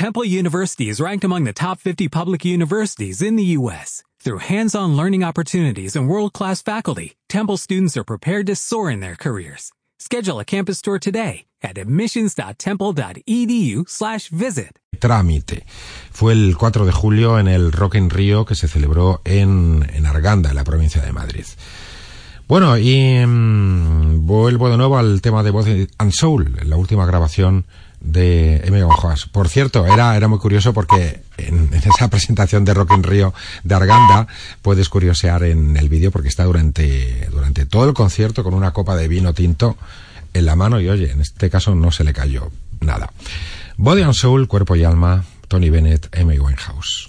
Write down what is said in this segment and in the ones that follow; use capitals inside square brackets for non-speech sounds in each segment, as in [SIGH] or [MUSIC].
Temple University is ranked among the top 50 public universities in the U.S. Through hands-on learning opportunities and world-class faculty, Temple students are prepared to soar in their careers. Schedule a campus tour today at admissions.temple.edu/visit. Trámite. Fue el 4 de julio en el Rock in Rio que se celebró en, en Arganda, en la provincia de Madrid. Bueno, y mmm, vuelvo de nuevo al tema de Voz and Soul, la última grabación de M. Hojas. Por cierto, era, era muy curioso porque en, esa presentación de Rock in Rio de Arganda puedes curiosear en el vídeo porque está durante, durante todo el concierto con una copa de vino tinto en la mano y oye, en este caso no se le cayó nada. Body and Soul, Cuerpo y Alma, Tony Bennett, M. Winehouse.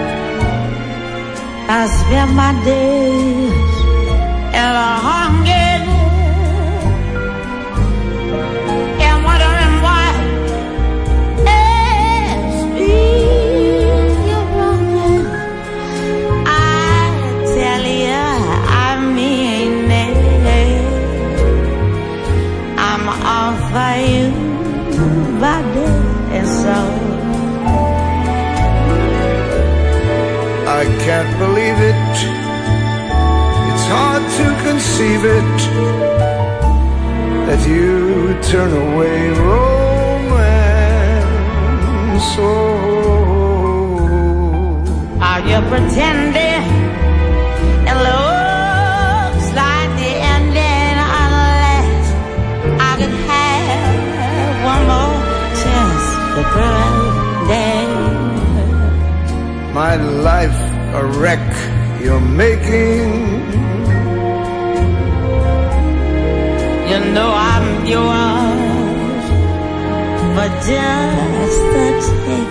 I spend my days in a hunger and wondering why it's wronging. I tell you, I mean it. I'm all for you, body and soul. Can't believe it. It's hard to conceive it that you turn away romance. Oh, Are you pretending? It looks like the ending unless I could have one more chance my life a wreck you're making. You know I'm yours, but just the taking.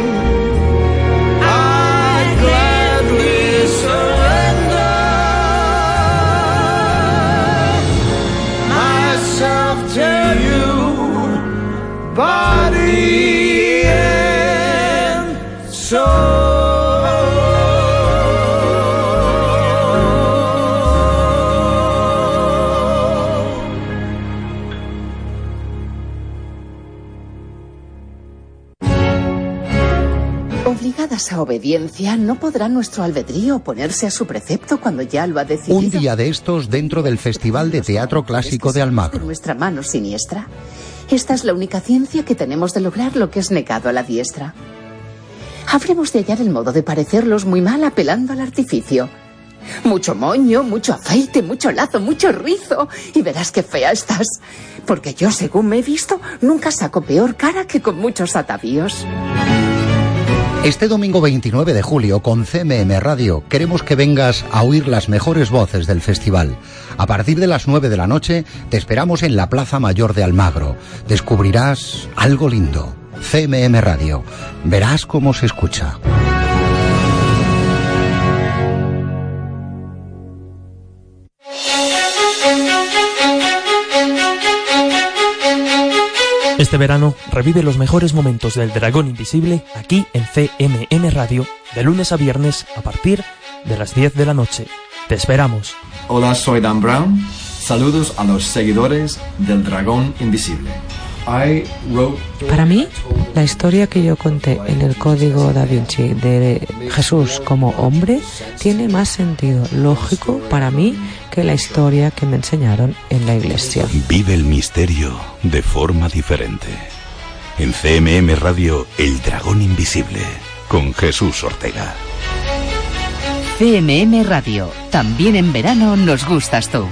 after you. Bye. Obligadas a obediencia, no podrá nuestro albedrío oponerse a su precepto cuando ya lo ha decidido. Un día de estos dentro del Festival de Teatro Clásico de de Almagro. nuestra mano siniestra. Esta es la única ciencia que tenemos de lograr lo que es negado a la diestra. Habremos de hallar el modo de parecerlos muy mal apelando al artificio. Mucho moño, mucho aceite, mucho lazo, mucho rizo. Y verás qué fea estás. Porque yo, según me he visto, nunca saco peor cara que con muchos atavíos. Este domingo 29 de julio con CMM Radio queremos que vengas a oír las mejores voces del festival. A partir de las 9 de la noche te esperamos en la Plaza Mayor de Almagro. Descubrirás algo lindo. CMM Radio. Verás cómo se escucha. Este verano revive los mejores momentos del Dragón Invisible aquí en CMM Radio, de lunes a viernes a partir de las 10 de la noche. Te esperamos. Hola, soy Dan Brown. Saludos a los seguidores del Dragón Invisible. Para mí, la historia que yo conté en el Código da Vinci de Jesús como hombre tiene más sentido lógico para mí que la historia que me enseñaron en la iglesia. Vive el misterio de forma diferente. En CMM Radio, El Dragón Invisible, con Jesús Ortega. CMM Radio, también en verano nos gustas tú.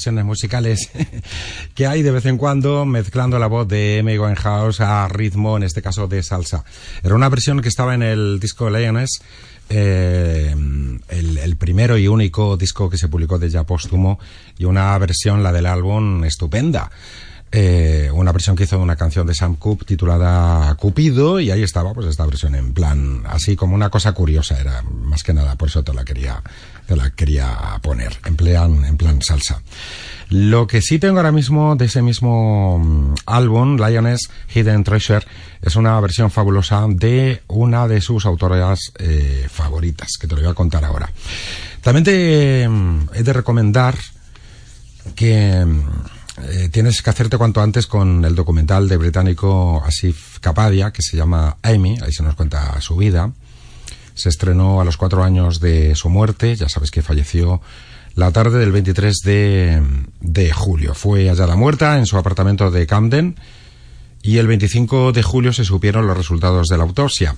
Versiones musicales [LAUGHS] que hay de vez en cuando mezclando la voz de Amy Winehouse a ritmo, en este caso de salsa. Era una versión que estaba en el disco Lioness, eh, el, primero y único disco que se publicó de ya póstumo y una versión, la del álbum, estupenda. Eh, una versión que hizo de una canción de Sam Cooke titulada Cupido y ahí estaba pues esta versión en plan así como una cosa curiosa era más que nada por eso te la quería te la quería poner en plan en plan salsa Lo que sí tengo ahora mismo de ese mismo mm, álbum, Lioness Hidden Treasure, es una versión fabulosa de una de sus autoras eh, favoritas, que te lo voy a contar ahora. También te mm, he de recomendar que mm, eh, tienes que hacerte cuanto antes con el documental de británico Asif Kapadia, que se llama Amy, ahí se nos cuenta su vida. Se estrenó a los cuatro años de su muerte, ya sabes que falleció la tarde del 23 de, de julio. Fue hallada muerta en su apartamento de Camden y el 25 de julio se supieron los resultados de la autopsia.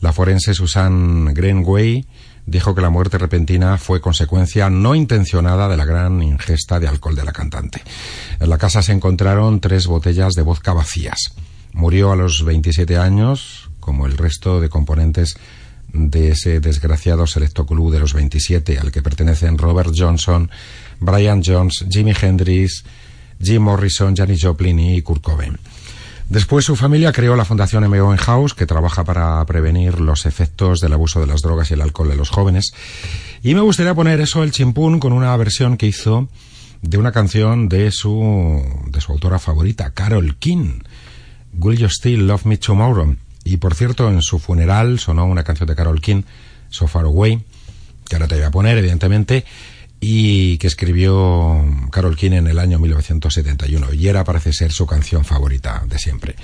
La forense Susan Greenway dijo que la muerte repentina fue consecuencia no intencionada de la gran ingesta de alcohol de la cantante. En la casa se encontraron tres botellas de vodka vacías. Murió a los 27 años, como el resto de componentes de ese desgraciado selecto club de los 27 al que pertenecen Robert Johnson, Brian Jones, Jimi Hendrix, Jim Morrison, Janis Joplin y Kurt Cobain. Después su familia creó la Fundación M.O. House, que trabaja para prevenir los efectos del abuso de las drogas y el alcohol en los jóvenes. Y me gustaría poner eso, el chimpún, con una versión que hizo de una canción de su, de su autora favorita, Carol King. Will You Still Love Me Tomorrow? Y por cierto, en su funeral sonó una canción de Carol King, So Far Away, que ahora te voy a poner, evidentemente, y que escribió Carol King en el año 1971. Y era, parece ser, su canción favorita de siempre.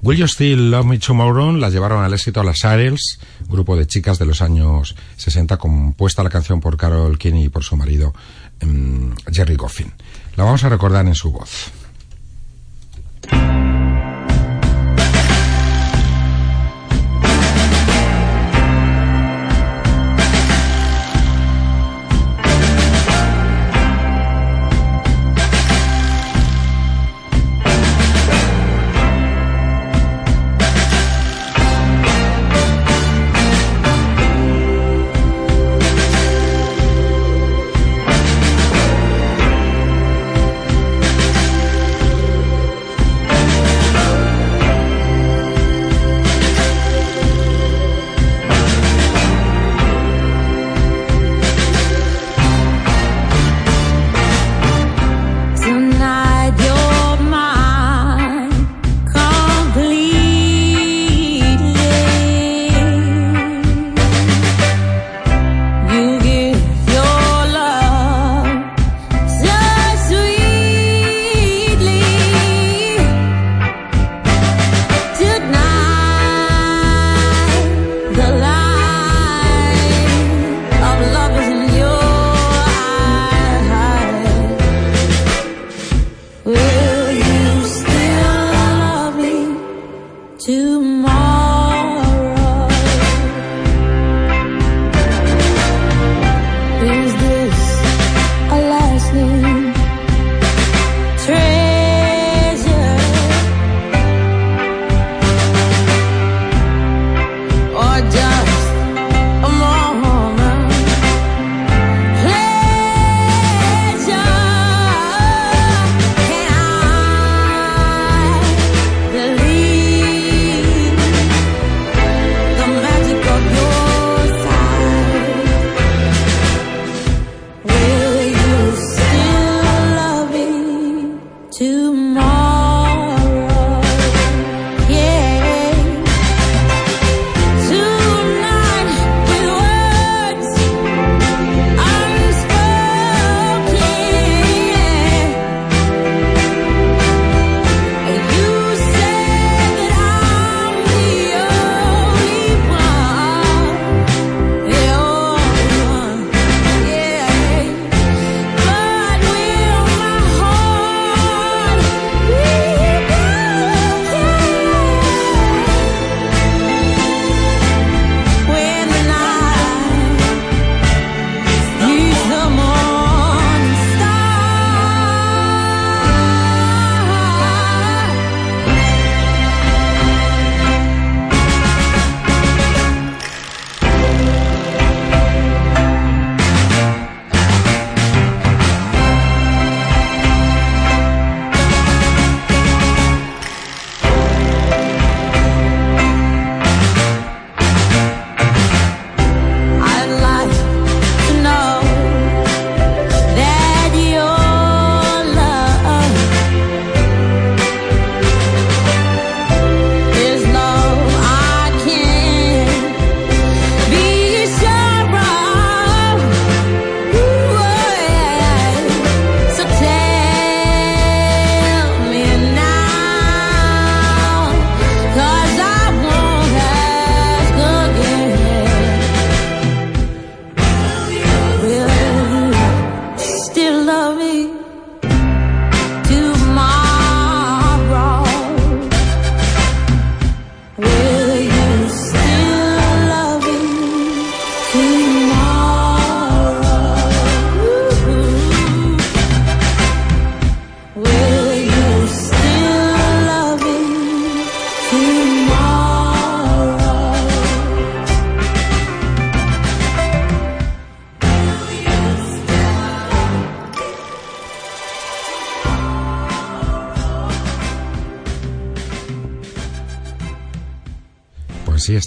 Will You Still Love Me Tomorrow la llevaron al éxito a las Ariels, grupo de chicas de los años 60, compuesta la canción por Carol King y por su marido um, Jerry Goffin. La vamos a recordar en su voz.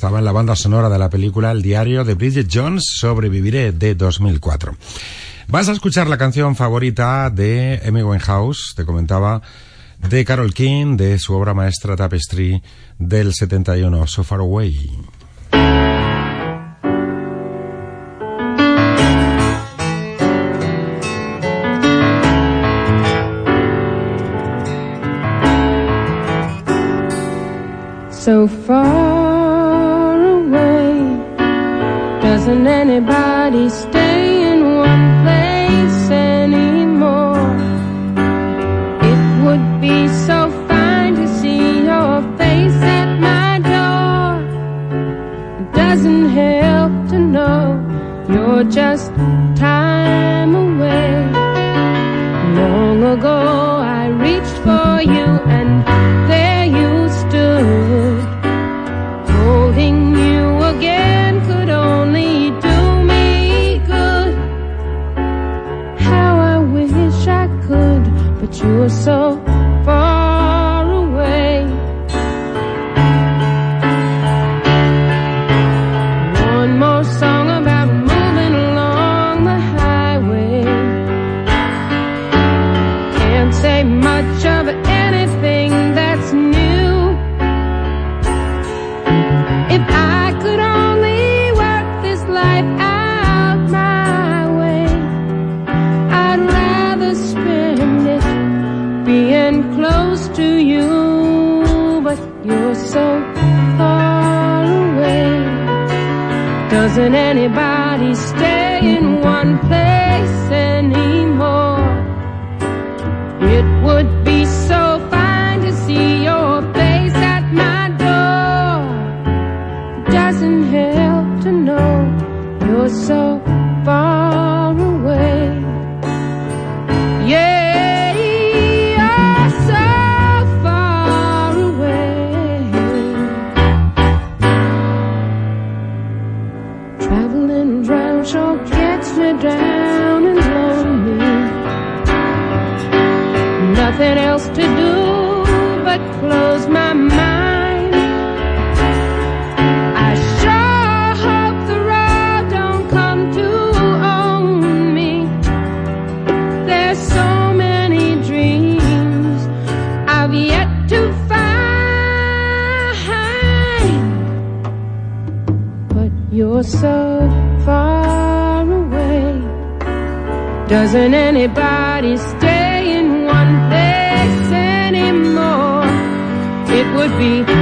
Estaba en la banda sonora de la película El diario de Bridget Jones, Sobreviviré, de 2004. Vas a escuchar la canción favorita de Amy Winehouse, te comentaba, de Carol King, de su obra maestra Tapestry del 71, So Far Away. so far be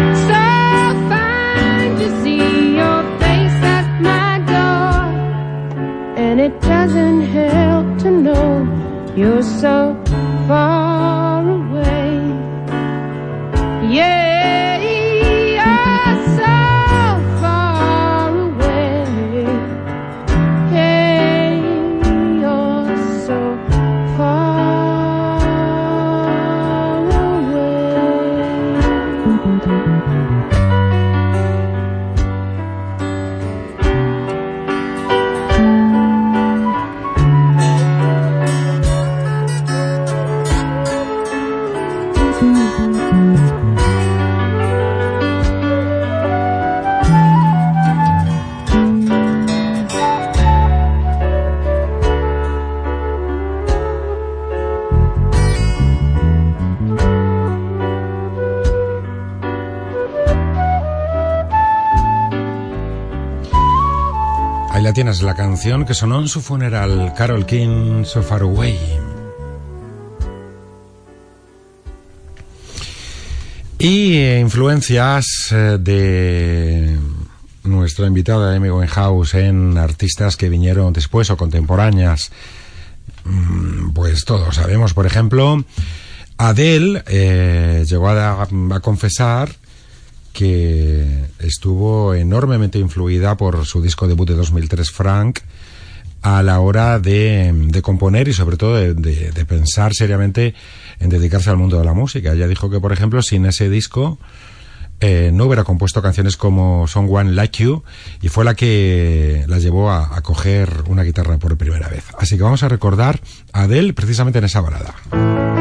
La canción que sonó en su funeral, Carol King, So Far Away. Y eh, influencias eh, de nuestra invitada Amy Winehouse en artistas que vinieron después o contemporáneas. Mm, Pues todos sabemos, por ejemplo, Adele eh, llegó a confesar que estuvo enormemente influida por su disco debut de 2003, Frank, a la hora de, de componer y sobre todo de, de- pensar seriamente en dedicarse al mundo de la música. Ella dijo que, por ejemplo, sin ese disco eh, no hubiera compuesto canciones como Someone Like You y fue la que la llevó a, a coger una guitarra por primera vez. Así que vamos a recordar a Adele precisamente en esa balada.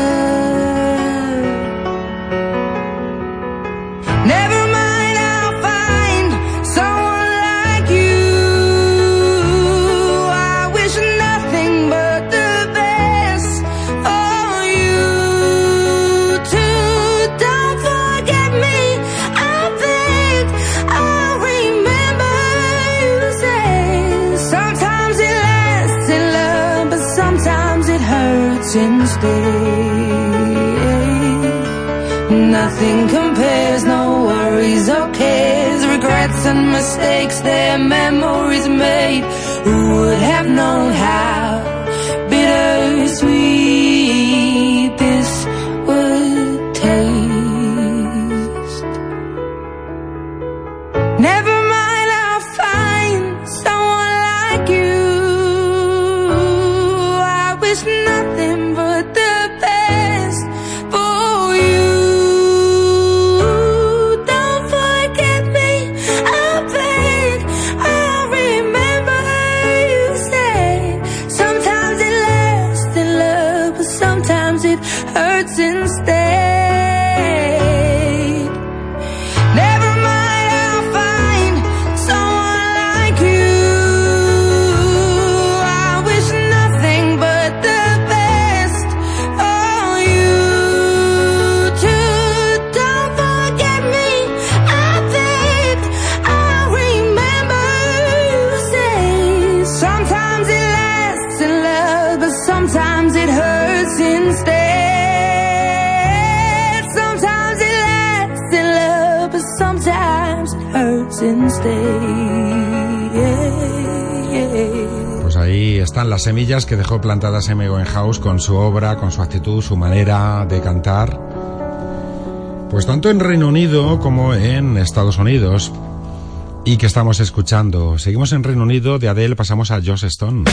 mistakes their memories made. since then. están las semillas que dejó plantadas M. House con su obra, con su actitud, su manera de cantar. Pues tanto en Reino Unido como en Estados Unidos. Y que estamos escuchando. Seguimos en Reino Unido, de Adele pasamos a Joss Stone.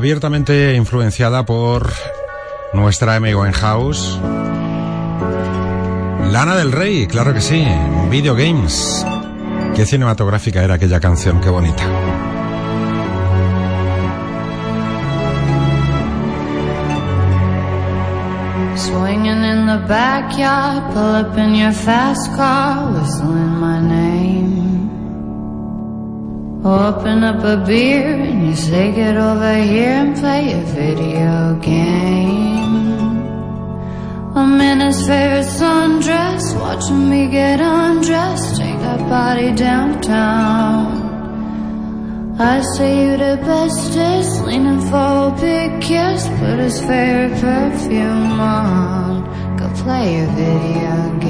Abiertamente influenciada por nuestra Amy Winehouse. Lana del Rey, claro que sí, Video Games. Qué cinematográfica era aquella canción, qué bonita. Swinging in the backyard, pull up in your fast car, whistling my name. Open up a beer and you say get over here and play a video game. I'm in his favorite sundress, watching me get undressed, take that body downtown. I say you the bestest, leaning for a big kiss, put his favorite perfume on, go play a video game.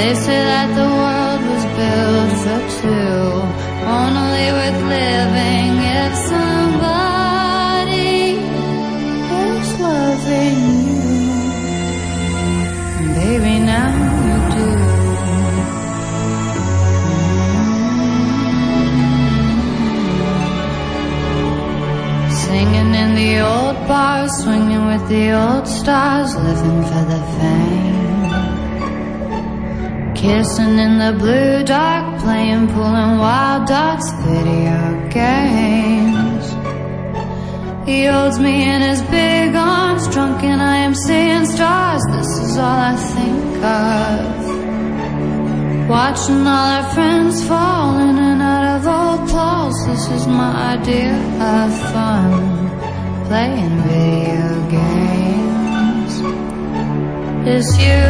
They say that the world was built for two. Only worth living if somebody is loving you. Baby, now you do. Singing in the old bars, swinging with the old stars, living for the fame. Kissing in the blue dark, playing and wild dots, video games. He holds me in his big arms, drunk and I am seeing stars. This is all I think of. Watching all our friends fall in and out of old clothes. This is my idea of fun. Playing video games. It's you,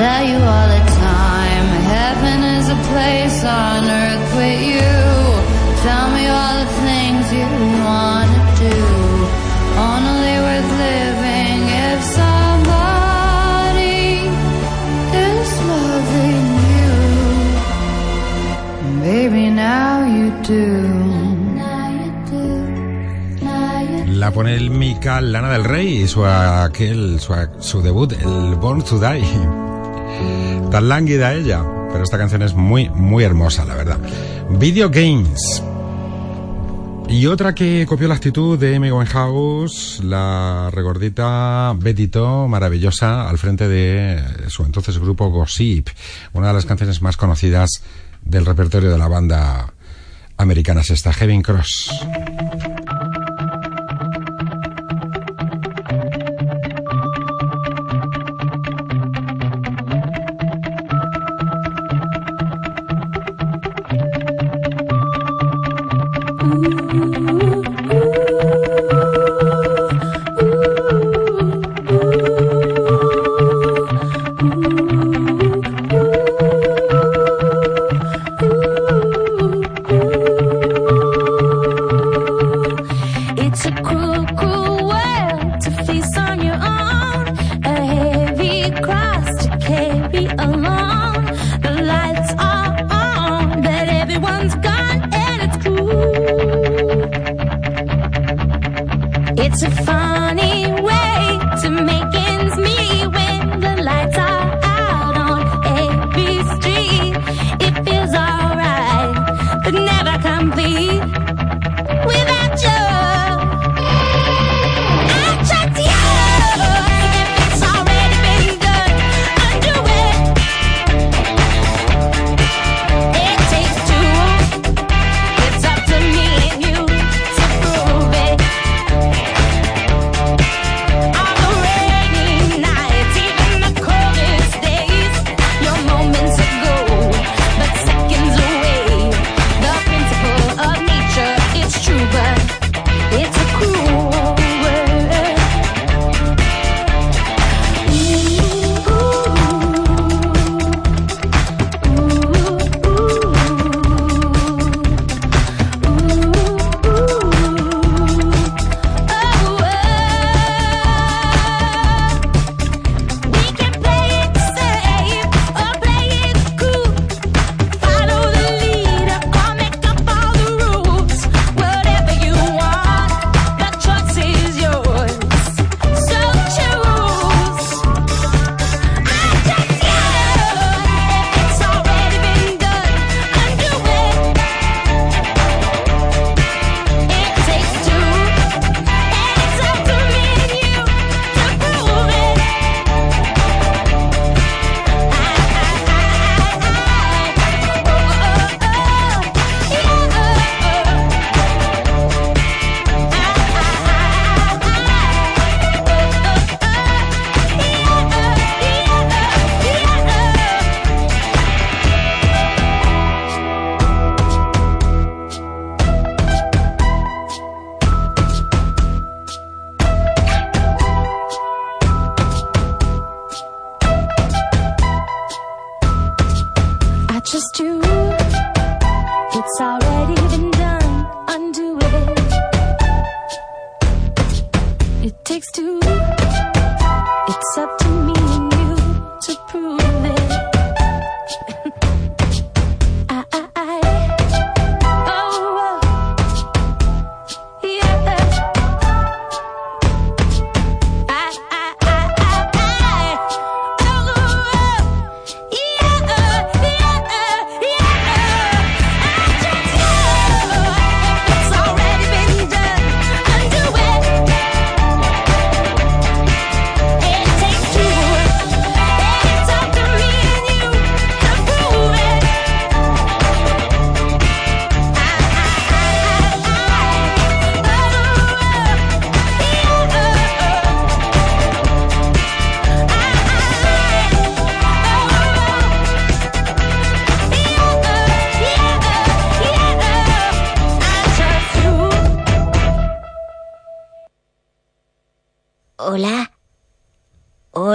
tell you all the time. Heaven is a place on earth with you. Tell me all the things you wanna do. Only worth living if somebody is loving you. Baby, now you do. La pone el Mika Lana del Rey su, aquel, su, su debut, el Born to Die. Tan lánguida ella, pero esta canción es muy, muy hermosa, la verdad. Video Games. Y otra que copió la actitud de Amy Winehouse, la regordita Betito, maravillosa, al frente de su entonces grupo Gossip, una de las canciones más conocidas del repertorio de la banda americana es esta, Heaven Cross.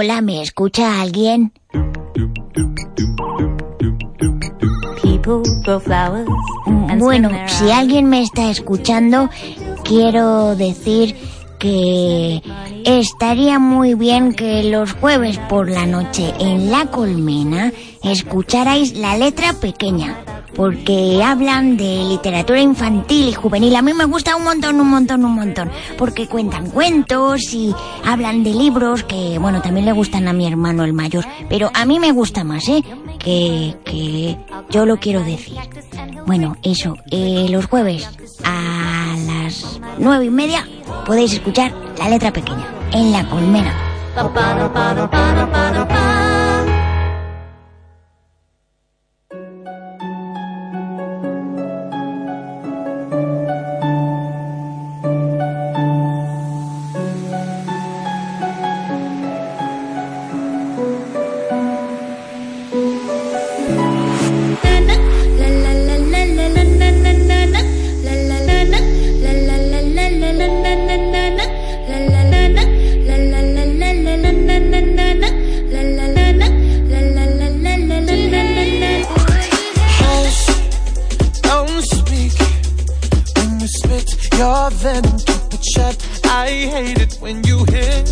Hola, ¿me escucha alguien? Bueno, si alguien me está escuchando, quiero decir que estaría muy bien que los jueves por la noche en La Colmena escucharais la letra pequeña, porque hablan de literatura infantil y juvenil. A mí me gusta un montón, un montón, un montón, porque cuentan cuentos y hablan de libros que, bueno, también le gustan a mi hermano el mayor, pero a mí me gusta más, ¿eh? Que, que yo lo quiero decir. Bueno, eso, eh, los jueves a las nueve y media podéis escuchar la letra pequeña en la colmena. Venom, keep it shut. I hate it when you hiss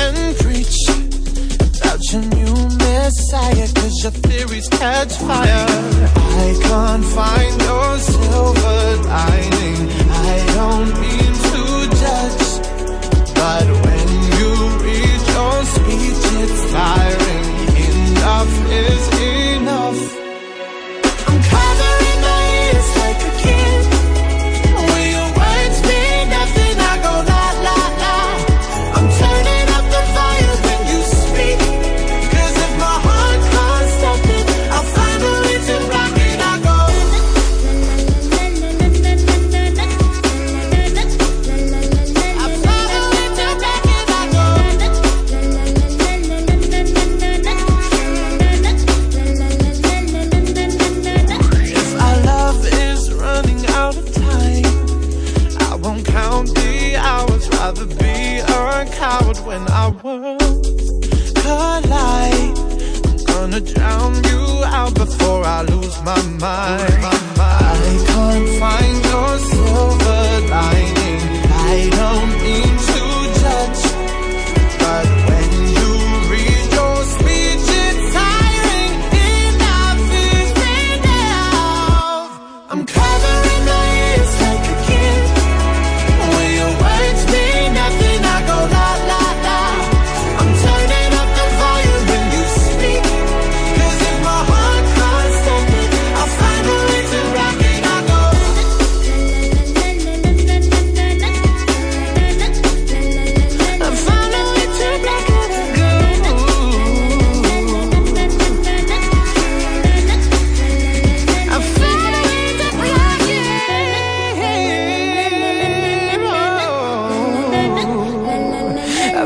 and preach about your new messiah, cause your theories catch fire. I can't find your silver lining. I don't mean my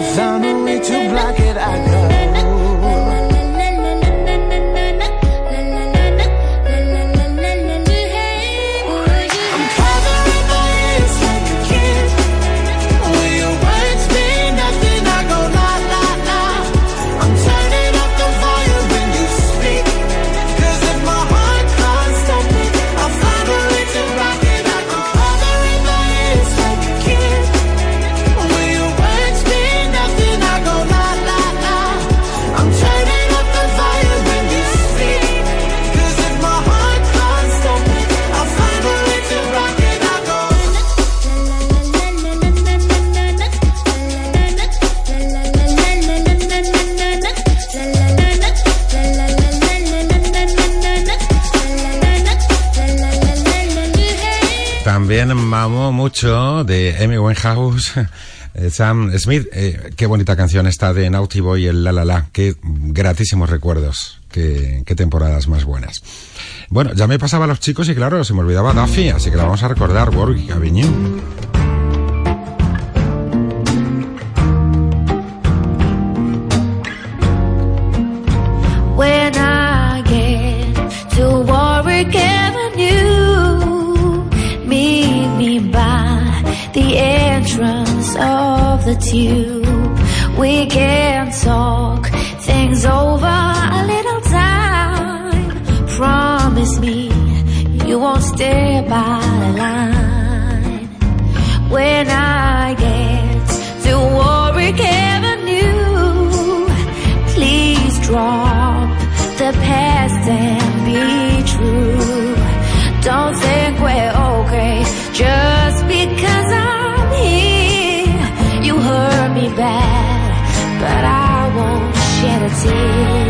I found a way to block it. I could. De Amy Winehouse, eh, Sam Smith. Eh, qué bonita canción está de Naughty Boy, el La La La. Qué gratísimos recuerdos. Qué, qué temporadas más buenas. Bueno, ya me pasaba a los chicos y claro, se me olvidaba Duffy, así que la vamos a recordar, Warwick Avenue. by the line when I get to Warwick Avenue. Please drop the past and be true. Don't think we're okay just because I'm here. You hurt me bad, but I won't shed a tear.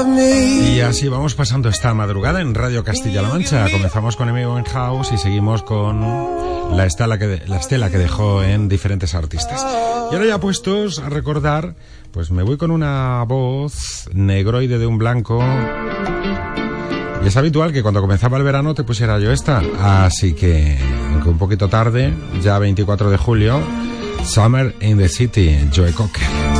Y así vamos pasando esta madrugada en Radio Castilla-La Mancha. Comenzamos con Amy House y seguimos con la estela, que, dejó en diferentes artistas. Y ahora ya puestos a recordar, pues me voy con una voz negroide de un blanco. Y es habitual que cuando comenzaba el verano te pusiera yo esta. Así que, aunque un poquito tarde, ya 24 de julio, Summer in the City, Joe Cocker.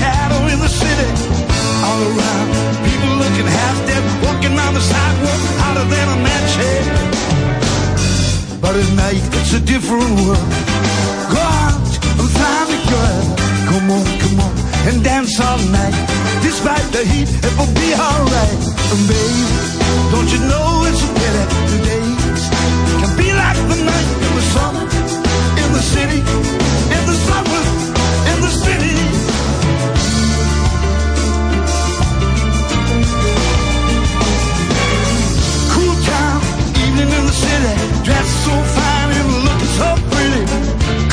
Shadow in the city. All around, people looking half dead, walking on the sidewalk, hotter than a match head. But at night, it's a different world. Go out and find a girl. Come on, come on, and dance all night. Despite the heat, it will be alright. And baby, don't you know it's a pity the days can be like the night in the summer, in the city, so fine and looking so pretty.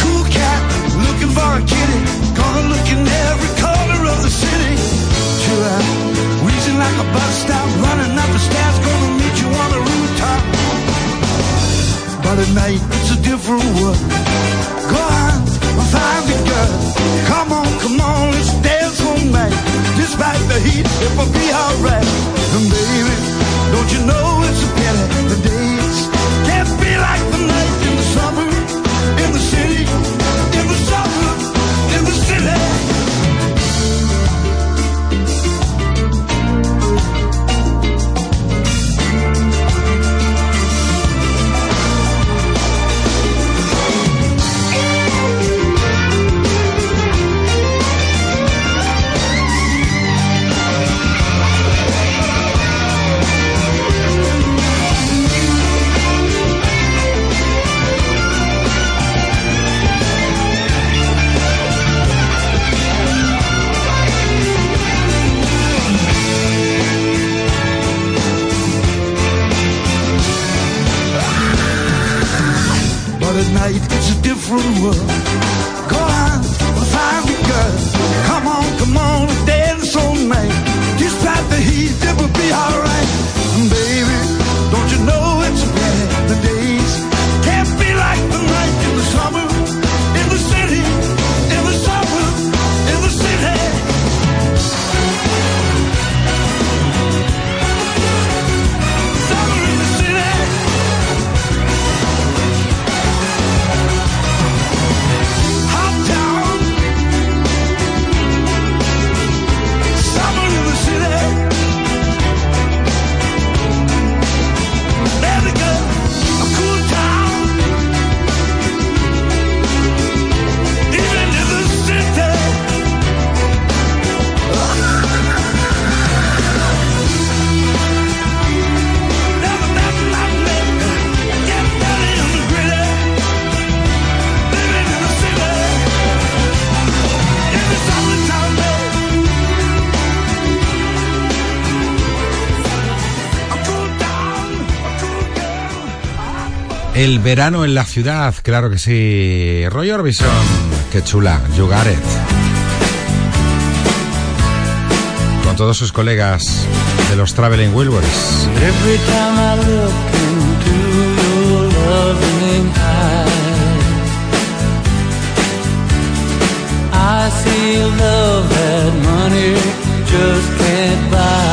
Cool cat, looking for a kitty, gonna look in every corner of the city. Like a bus stop, running up the stairs, gonna meet you on the rooftop. But at night, it's a different world. Go on, find girl. Come on, come on, let's dance all night. Despite the heat, it will be alright. El verano en la ciudad, claro que sí. Roy Orbison, qué chula, You got it. Con todos sus colegas de los Traveling Wilburys. I see love that money just can't buy.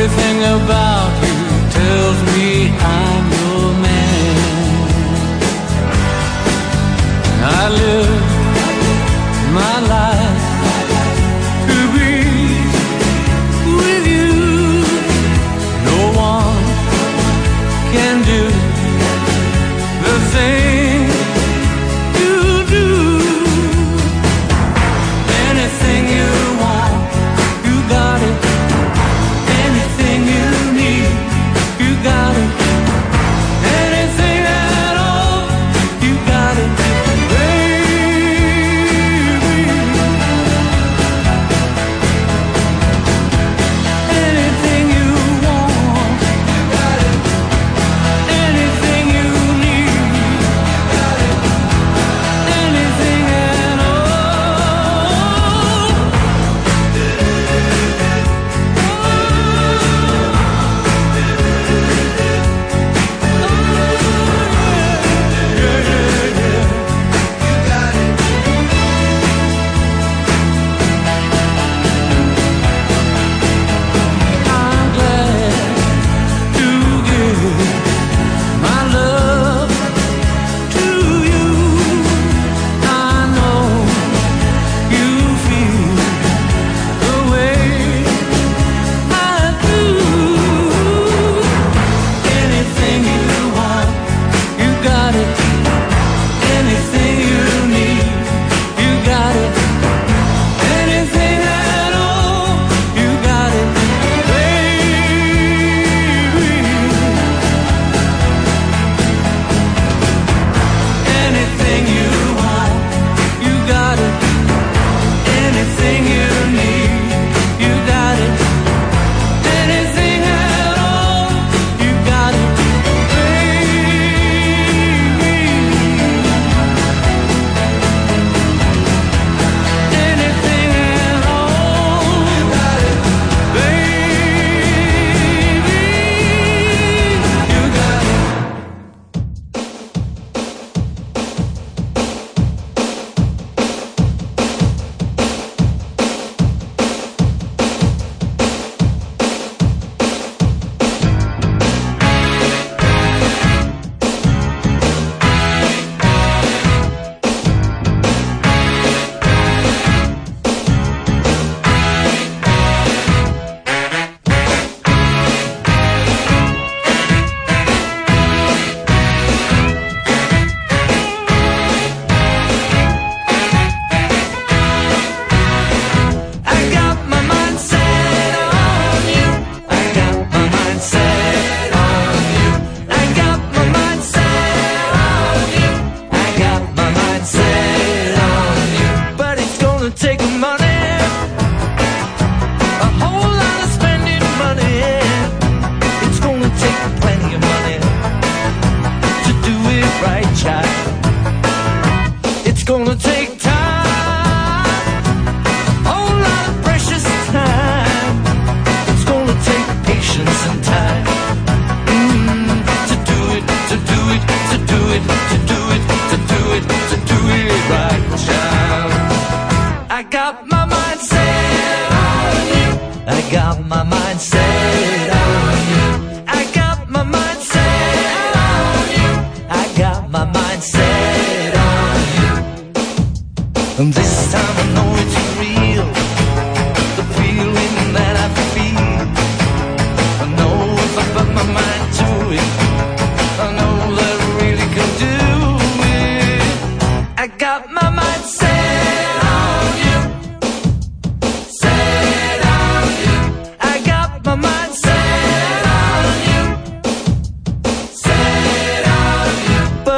everything about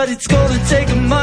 But it's gonna take a Whole